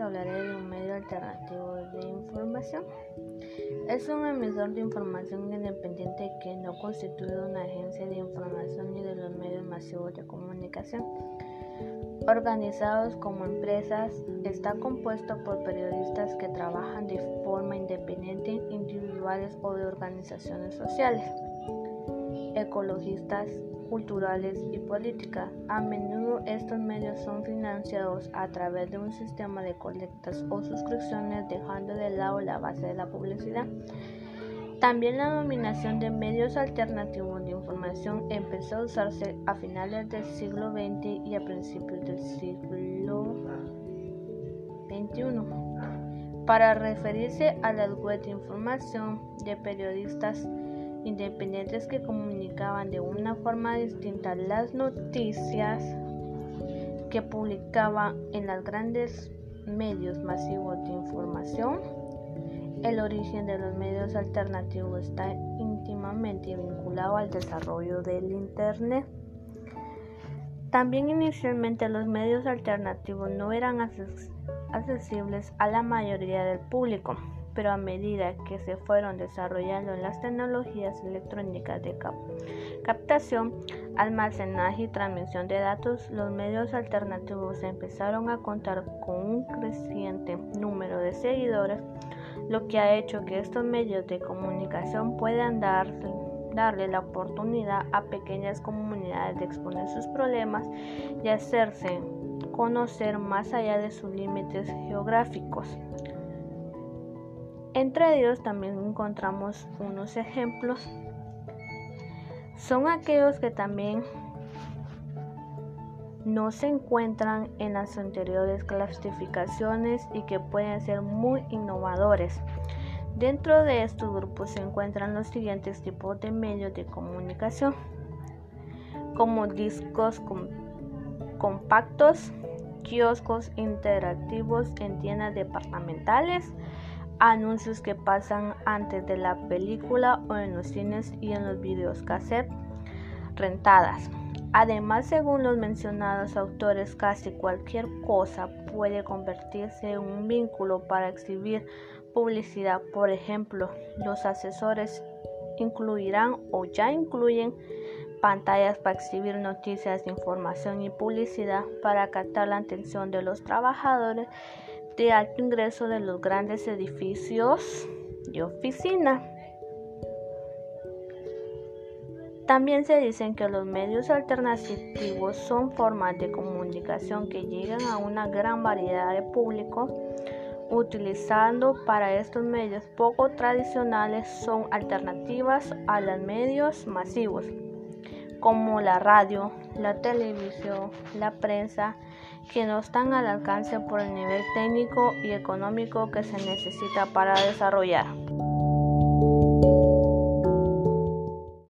hablaré de un medio alternativo de información. Es un emisor de información independiente que no constituye una agencia de información ni de los medios masivos de comunicación. Organizados como empresas, está compuesto por periodistas que trabajan de forma independiente, individuales o de organizaciones sociales, ecologistas, culturales y políticas. A menudo estos medios son financiados a través de un sistema de colectas o suscripciones dejando de lado la base de la publicidad. También la dominación de medios alternativos de información empezó a usarse a finales del siglo XX y a principios del siglo XXI para referirse a las web de información de periodistas independientes que comunicaban de una forma distinta las noticias que publicaban en los grandes medios masivos de información. El origen de los medios alternativos está íntimamente vinculado al desarrollo del Internet. También inicialmente los medios alternativos no eran accesibles a la mayoría del público pero a medida que se fueron desarrollando las tecnologías electrónicas de captación, almacenaje y transmisión de datos, los medios alternativos empezaron a contar con un creciente número de seguidores, lo que ha hecho que estos medios de comunicación puedan darle la oportunidad a pequeñas comunidades de exponer sus problemas y hacerse conocer más allá de sus límites geográficos. Entre ellos también encontramos unos ejemplos. Son aquellos que también no se encuentran en las anteriores clasificaciones y que pueden ser muy innovadores. Dentro de estos grupos se encuentran los siguientes tipos de medios de comunicación, como discos compactos, kioscos interactivos en tiendas departamentales, anuncios que pasan antes de la película o en los cines y en los videos cassette rentadas. Además, según los mencionados autores, casi cualquier cosa puede convertirse en un vínculo para exhibir publicidad. Por ejemplo, los asesores incluirán o ya incluyen pantallas para exhibir noticias, información y publicidad para captar la atención de los trabajadores de alto ingreso de los grandes edificios de oficina. También se dicen que los medios alternativos son formas de comunicación que llegan a una gran variedad de público. Utilizando para estos medios poco tradicionales son alternativas a los medios masivos como la radio, la televisión, la prensa, que no están al alcance por el nivel técnico y económico que se necesita para desarrollar.